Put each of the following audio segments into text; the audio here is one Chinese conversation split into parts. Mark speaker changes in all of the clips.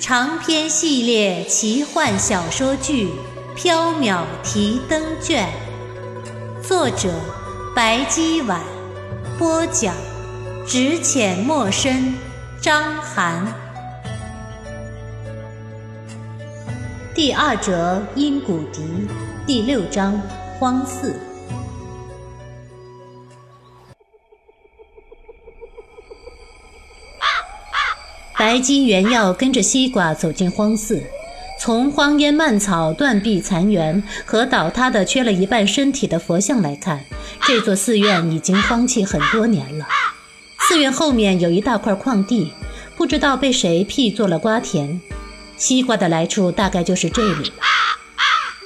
Speaker 1: 长篇系列奇幻小说剧《缥缈提灯卷》，作者白姬婉，播讲只浅墨深，张涵。第二折阴谷笛，第六章荒寺。白姬原要跟着西瓜走进荒寺，从荒烟蔓草、断壁残垣和倒塌的缺了一半身体的佛像来看，这座寺院已经荒弃很多年了。寺院后面有一大块矿地，不知道被谁辟作了瓜田。西瓜的来处大概就是这里了。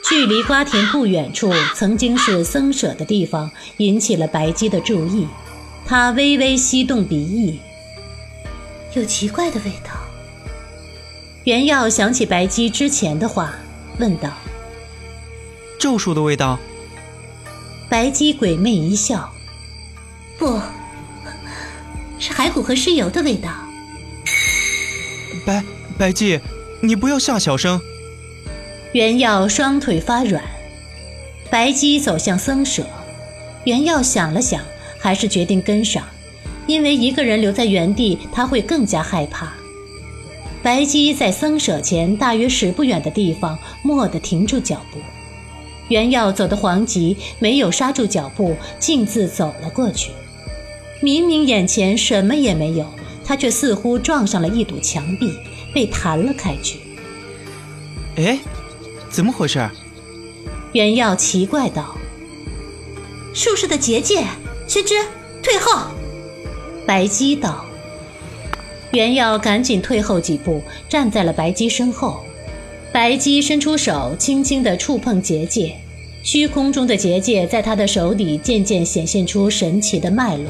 Speaker 1: 距离瓜田不远处，曾经是僧舍的地方，引起了白姬的注意。她微微吸动鼻翼。有奇怪的味道。袁耀想起白姬之前的话，问道：“
Speaker 2: 咒术的味道？”
Speaker 1: 白姬鬼魅一笑：“不是骸骨和尸油的味道。”
Speaker 2: 白白姬，你不要吓小生。
Speaker 1: 袁耀双腿发软。白姬走向僧舍，袁耀想了想，还是决定跟上。因为一个人留在原地，他会更加害怕。白姬在僧舍前大约十步远的地方，蓦地停住脚步。袁耀走得惶急，没有刹住脚步，径自走了过去。明明眼前什么也没有，他却似乎撞上了一堵墙壁，被弹了开去。
Speaker 2: 哎，怎么回事？
Speaker 1: 袁耀奇怪道：“术士的结界，须知退后。”白姬道：“袁耀，赶紧退后几步，站在了白姬身后。白姬伸出手，轻轻地触碰结界，虚空中的结界在他的手里渐渐显现出神奇的脉络，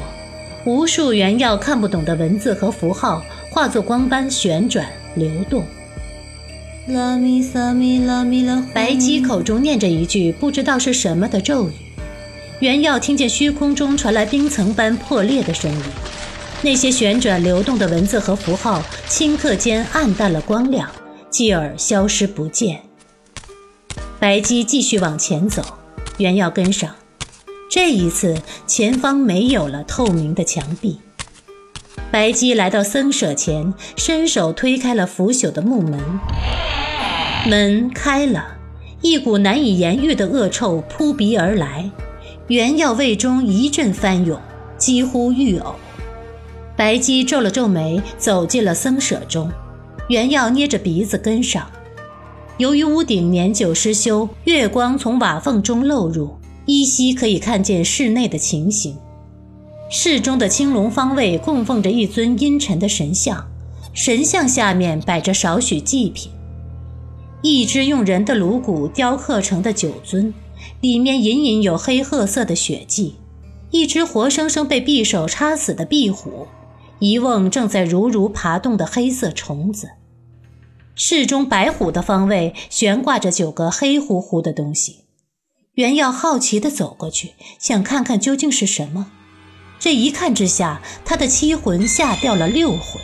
Speaker 1: 无数袁耀看不懂的文字和符号化作光斑旋转流动。拉咪萨咪拉咪拉，白姬口中念着一句不知道是什么的咒语，袁耀听见虚空中传来冰层般破裂的声音。那些旋转流动的文字和符号，顷刻间暗淡了光亮，继而消失不见。白姬继续往前走，原要跟上。这一次，前方没有了透明的墙壁。白姬来到僧舍前，伸手推开了腐朽的木门，门开了，一股难以言喻的恶臭扑鼻而来，原要胃中一阵翻涌，几乎欲呕。白姬皱了皱眉，走进了僧舍中。袁耀捏着鼻子跟上。由于屋顶年久失修，月光从瓦缝中漏入，依稀可以看见室内的情形。室中的青龙方位供奉着一尊阴沉的神像，神像下面摆着少许祭品：一只用人的颅骨雕刻成的酒樽，里面隐隐有黑褐色的血迹；一只活生生被匕首插死的壁虎。一瓮正在如如爬动的黑色虫子，室中白虎的方位悬挂着九个黑乎乎的东西。袁耀好奇地走过去，想看看究竟是什么。这一看之下，他的七魂吓掉了六魂。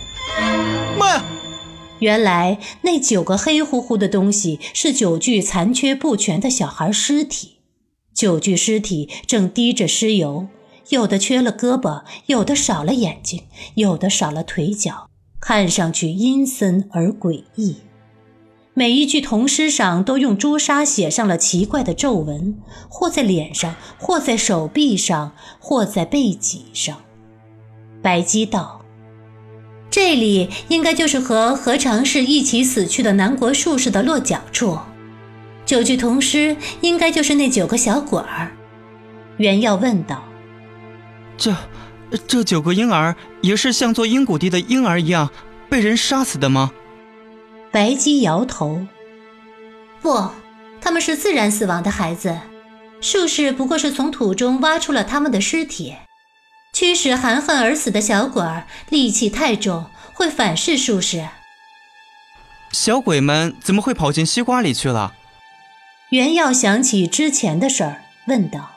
Speaker 2: 妈呀！
Speaker 1: 原来那九个黑乎乎的东西是九具残缺不全的小孩尸体，九具尸体正滴着尸油。有的缺了胳膊，有的少了眼睛，有的少了腿脚，看上去阴森而诡异。每一具铜尸上都用朱砂写上了奇怪的皱纹，或在脸上，或在手臂上，或在背脊上。白姬道：“这里应该就是和何尝是一起死去的南国术士的落脚处。九具铜尸应该就是那九个小鬼儿。”袁耀问道。
Speaker 2: 这，这九个婴儿也是像做阴谷地的婴儿一样被人杀死的吗？
Speaker 1: 白姬摇头。不，他们是自然死亡的孩子，术士不过是从土中挖出了他们的尸体。驱使含恨而死的小鬼儿戾气太重，会反噬术士。
Speaker 2: 小鬼们怎么会跑进西瓜里去了？
Speaker 1: 袁耀想起之前的事儿，问道：“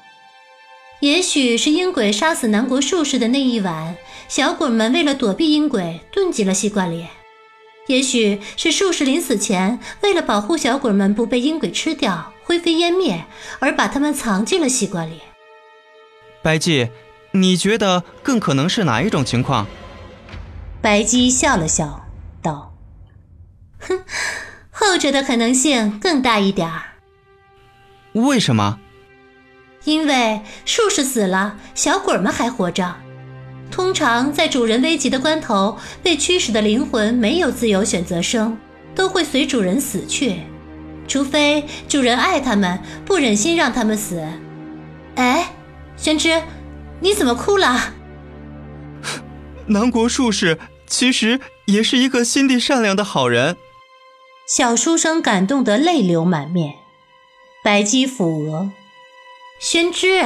Speaker 1: 也许是阴鬼杀死南国术士的那一晚，小鬼们为了躲避阴鬼，遁进了西瓜里；也许是术士临死前，为了保护小鬼们不被阴鬼吃掉、灰飞烟灭，而把他们藏进了西瓜里。”
Speaker 2: 白姬，你觉得更可能是哪一种情况？
Speaker 1: 白姬笑了笑，道。哼，后者的可能性更大一点儿。
Speaker 2: 为什么？
Speaker 1: 因为术士死了，小鬼们还活着。通常在主人危急的关头，被驱使的灵魂没有自由选择生，都会随主人死去，除非主人爱他们，不忍心让他们死。哎，玄之，你怎么哭了？
Speaker 2: 南国术士其实也是一个心地善良的好人。
Speaker 1: 小书生感动得泪流满面，白姬抚额：“宣之，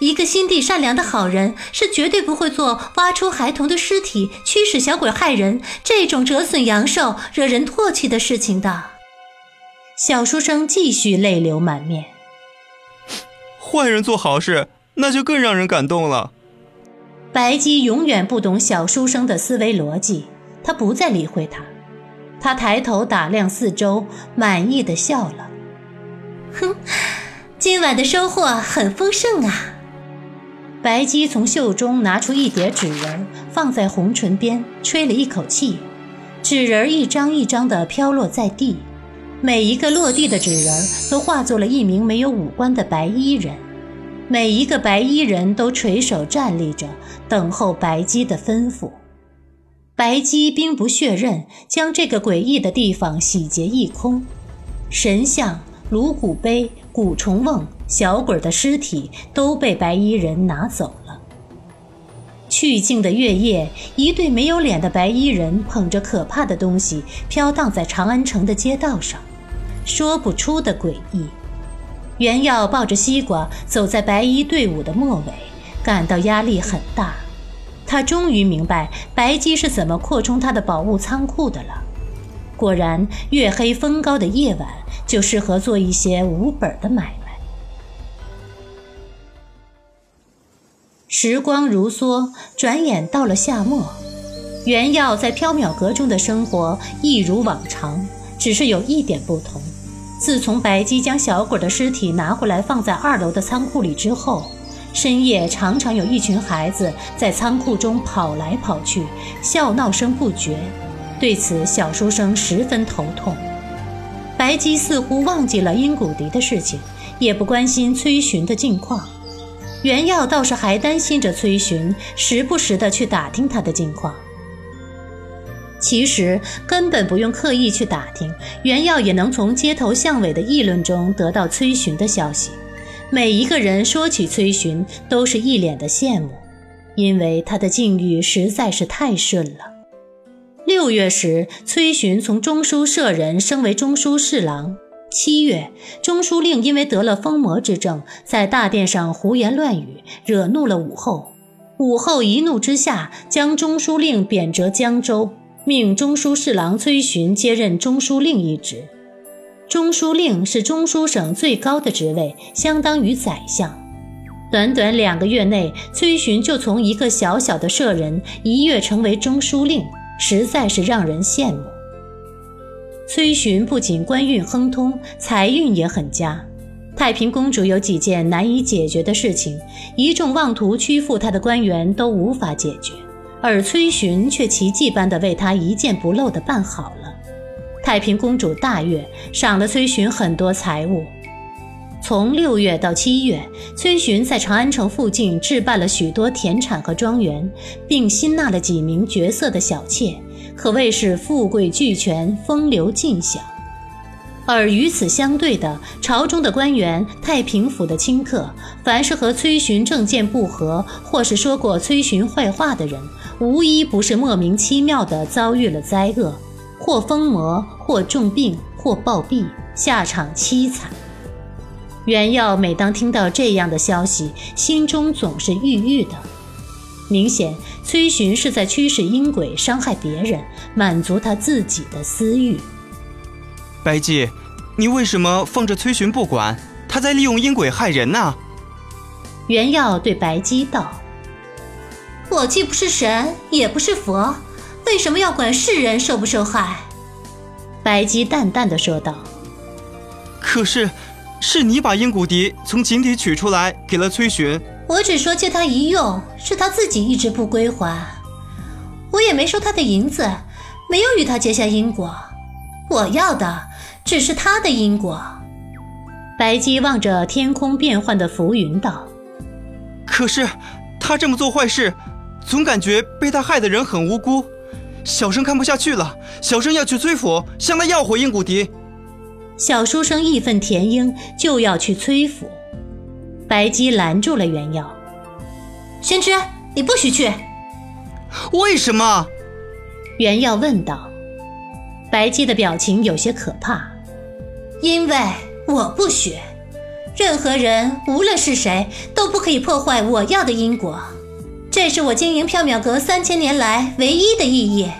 Speaker 1: 一个心地善良的好人是绝对不会做挖出孩童的尸体、驱使小鬼害人这种折损阳寿、惹人唾弃的事情的。”小书生继续泪流满面：“
Speaker 2: 坏人做好事，那就更让人感动了。”
Speaker 1: 白姬永远不懂小书生的思维逻辑，他不再理会他。他抬头打量四周，满意的笑了。哼，今晚的收获很丰盛啊！白姬从袖中拿出一叠纸人，放在红唇边，吹了一口气，纸人一张一张的飘落在地，每一个落地的纸人都化作了一名没有五官的白衣人，每一个白衣人都垂手站立着，等候白姬的吩咐。白姬兵不血刃，将这个诡异的地方洗劫一空。神像、颅骨碑、蛊虫瓮、小鬼的尸体都被白衣人拿走了。去尽的月夜，一对没有脸的白衣人捧着可怕的东西飘荡在长安城的街道上，说不出的诡异。袁耀抱着西瓜走在白衣队伍的末尾，感到压力很大。他终于明白白姬是怎么扩充他的宝物仓库的了。果然，月黑风高的夜晚就适合做一些无本的买卖。时光如梭，转眼到了夏末。袁耀在缥缈阁中的生活一如往常，只是有一点不同：自从白姬将小鬼的尸体拿回来放在二楼的仓库里之后。深夜常常有一群孩子在仓库中跑来跑去，笑闹声不绝。对此，小书生十分头痛。白姬似乎忘记了殷古迪的事情，也不关心崔寻的近况。袁耀倒是还担心着崔寻，时不时的去打听他的近况。其实根本不用刻意去打听，袁耀也能从街头巷尾的议论中得到崔寻的消息。每一个人说起崔寻，都是一脸的羡慕，因为他的境遇实在是太顺了。六月时，崔寻从中书舍人升为中书侍郎。七月，中书令因为得了疯魔之症，在大殿上胡言乱语，惹怒了武后。武后一怒之下，将中书令贬谪江州，命中书侍郎崔巡接任中书令一职。中书令是中书省最高的职位，相当于宰相。短短两个月内，崔巡就从一个小小的舍人一跃成为中书令，实在是让人羡慕。崔寻不仅官运亨通，财运也很佳。太平公主有几件难以解决的事情，一众妄图屈服她的官员都无法解决，而崔寻却奇迹般的为她一件不漏的办好了。太平公主大悦，赏了崔寻很多财物。从六月到七月，崔寻在长安城附近置办了许多田产和庄园，并新纳了几名绝色的小妾，可谓是富贵俱全，风流尽享。而与此相对的，朝中的官员、太平府的清客，凡是和崔寻政见不合，或是说过崔寻坏话的人，无一不是莫名其妙地遭遇了灾厄。或疯魔，或重病，或暴毙，下场凄惨。袁耀每当听到这样的消息，心中总是郁郁的。明显，崔寻是在驱使阴鬼伤害别人，满足他自己的私欲。
Speaker 2: 白姬，你为什么放着崔寻不管？他在利用阴鬼害人呢？
Speaker 1: 袁耀对白姬道：“我既不是神，也不是佛，为什么要管世人受不受害？”白姬淡淡的说道：“
Speaker 2: 可是。”是你把阴骨笛从井底取出来给了崔寻，
Speaker 1: 我只说借他一用，是他自己一直不归还，我也没收他的银子，没有与他结下因果，我要的只是他的因果。白姬望着天空变幻的浮云道：“
Speaker 2: 可是他这么做坏事，总感觉被他害的人很无辜。小生看不下去了，小生要去崔府向他要回阴骨笛。”
Speaker 1: 小书生义愤填膺，就要去崔府。白姬拦住了袁耀：“宣之，你不许去。”“
Speaker 2: 为什么？”
Speaker 1: 袁耀问道。白姬的表情有些可怕：“因为我不许，任何人，无论是谁，都不可以破坏我要的因果。这是我经营缥缈阁三千年来唯一的意义。”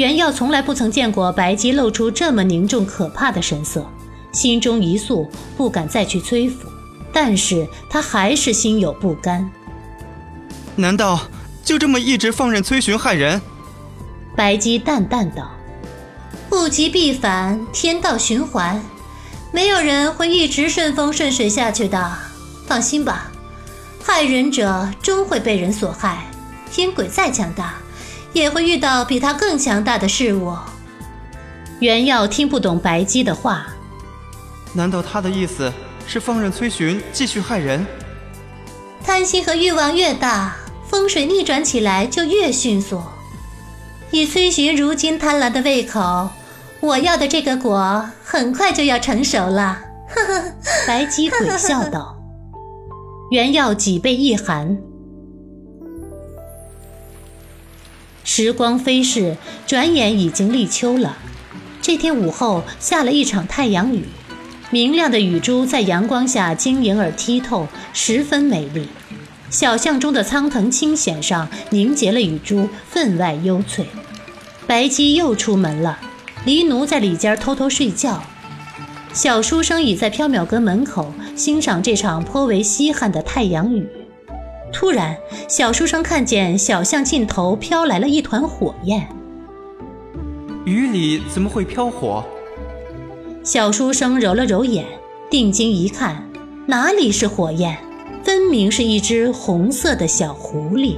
Speaker 1: 袁耀从来不曾见过白姬露出这么凝重可怕的神色，心中一肃，不敢再去催服。但是他还是心有不甘。
Speaker 2: 难道就这么一直放任崔寻害人？
Speaker 1: 白姬淡淡道：“物极必反，天道循环，没有人会一直顺风顺水下去的。放心吧，害人者终会被人所害，阴鬼再强大。”也会遇到比他更强大的事物。袁耀听不懂白姬的话，
Speaker 2: 难道他的意思是放任崔寻继续害人？
Speaker 1: 贪心和欲望越大，风水逆转起来就越迅速。以崔寻如今贪婪的胃口，我要的这个果很快就要成熟了。呵呵，白姬鬼笑道。袁耀脊背一寒。时光飞逝，转眼已经立秋了。这天午后下了一场太阳雨，明亮的雨珠在阳光下晶莹而剔透，十分美丽。小巷中的苍藤青藓上凝结了雨珠，分外幽翠。白姬又出门了，黎奴在里间偷偷睡觉，小书生倚在缥缈阁门口欣赏这场颇为稀罕的太阳雨。突然，小书生看见小巷尽头飘来了一团火焰。
Speaker 2: 雨里怎么会飘火？
Speaker 1: 小书生揉了揉眼，定睛一看，哪里是火焰？分明是一只红色的小狐狸。